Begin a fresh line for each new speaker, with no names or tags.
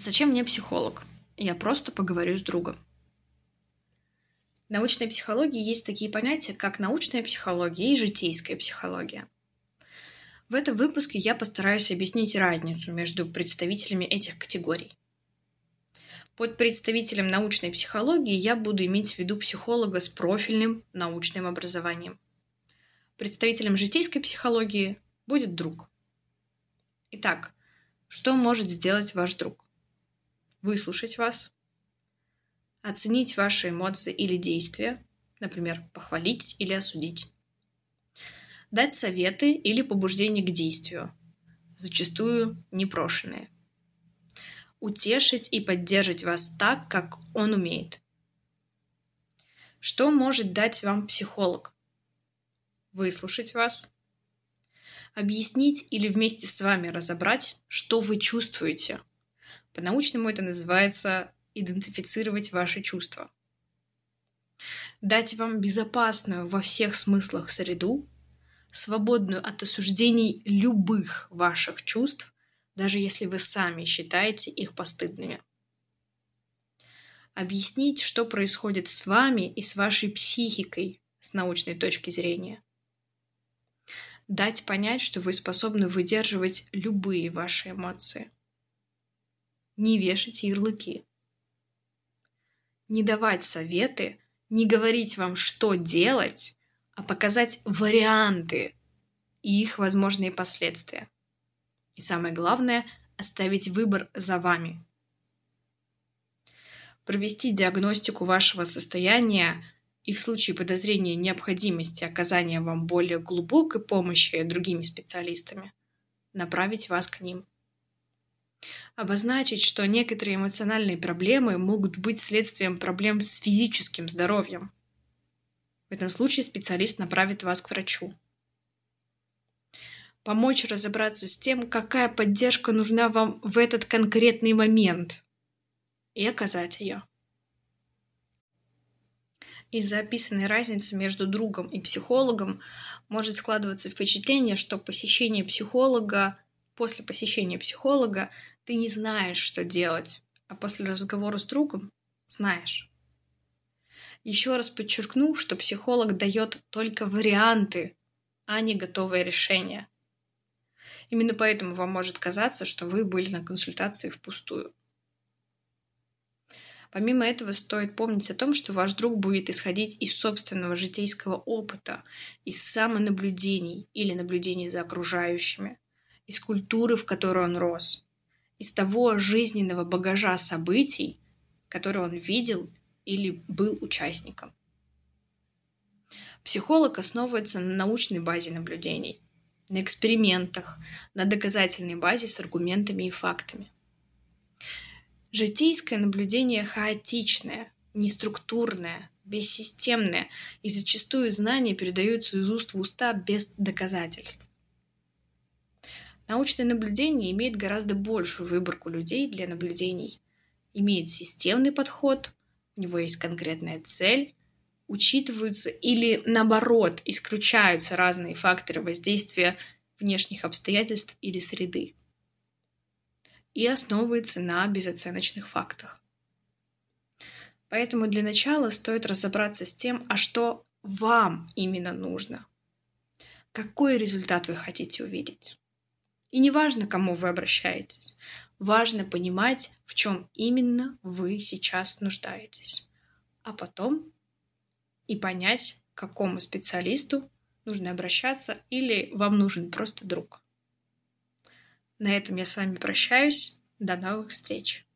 Зачем мне психолог? Я просто поговорю с другом. В научной психологии есть такие понятия, как научная психология и житейская психология. В этом выпуске я постараюсь объяснить разницу между представителями этих категорий. Под представителем научной психологии я буду иметь в виду психолога с профильным научным образованием. Представителем житейской психологии будет друг. Итак, что может сделать ваш друг? Выслушать вас, оценить ваши эмоции или действия, например, похвалить или осудить, дать советы или побуждение к действию, зачастую непрошенные, утешить и поддержать вас так, как он умеет. Что может дать вам психолог? Выслушать вас, объяснить или вместе с вами разобрать, что вы чувствуете – по-научному это называется идентифицировать ваши чувства. Дать вам безопасную во всех смыслах среду, свободную от осуждений любых ваших чувств, даже если вы сами считаете их постыдными. Объяснить, что происходит с вами и с вашей психикой с научной точки зрения. Дать понять, что вы способны выдерживать любые ваши эмоции – не вешать ярлыки. Не давать советы, не говорить вам, что делать, а показать варианты и их возможные последствия. И самое главное – оставить выбор за вами. Провести диагностику вашего состояния и в случае подозрения необходимости оказания вам более глубокой помощи другими специалистами направить вас к ним – Обозначить, что некоторые эмоциональные проблемы могут быть следствием проблем с физическим здоровьем. В этом случае специалист направит вас к врачу. Помочь разобраться с тем, какая поддержка нужна вам в этот конкретный момент, и оказать ее. Из-за описанной разницы между другом и психологом может складываться впечатление, что посещение психолога после посещения психолога ты не знаешь, что делать, а после разговора с другом знаешь. Еще раз подчеркну, что психолог дает только варианты, а не готовое решение. Именно поэтому вам может казаться, что вы были на консультации впустую. Помимо этого, стоит помнить о том, что ваш друг будет исходить из собственного житейского опыта, из самонаблюдений или наблюдений за окружающими, из культуры, в которой он рос, из того жизненного багажа событий, которые он видел или был участником. Психолог основывается на научной базе наблюдений, на экспериментах, на доказательной базе с аргументами и фактами. Житейское наблюдение хаотичное, неструктурное, бессистемное, и зачастую знания передаются из уст в уста без доказательств. Научное наблюдение имеет гораздо большую выборку людей для наблюдений. Имеет системный подход, у него есть конкретная цель, учитываются или, наоборот, исключаются разные факторы воздействия внешних обстоятельств или среды. И основывается на безоценочных фактах. Поэтому для начала стоит разобраться с тем, а что вам именно нужно. Какой результат вы хотите увидеть? И не важно, к кому вы обращаетесь. Важно понимать, в чем именно вы сейчас нуждаетесь. А потом и понять, к какому специалисту нужно обращаться или вам нужен просто друг. На этом я с вами прощаюсь. До новых встреч!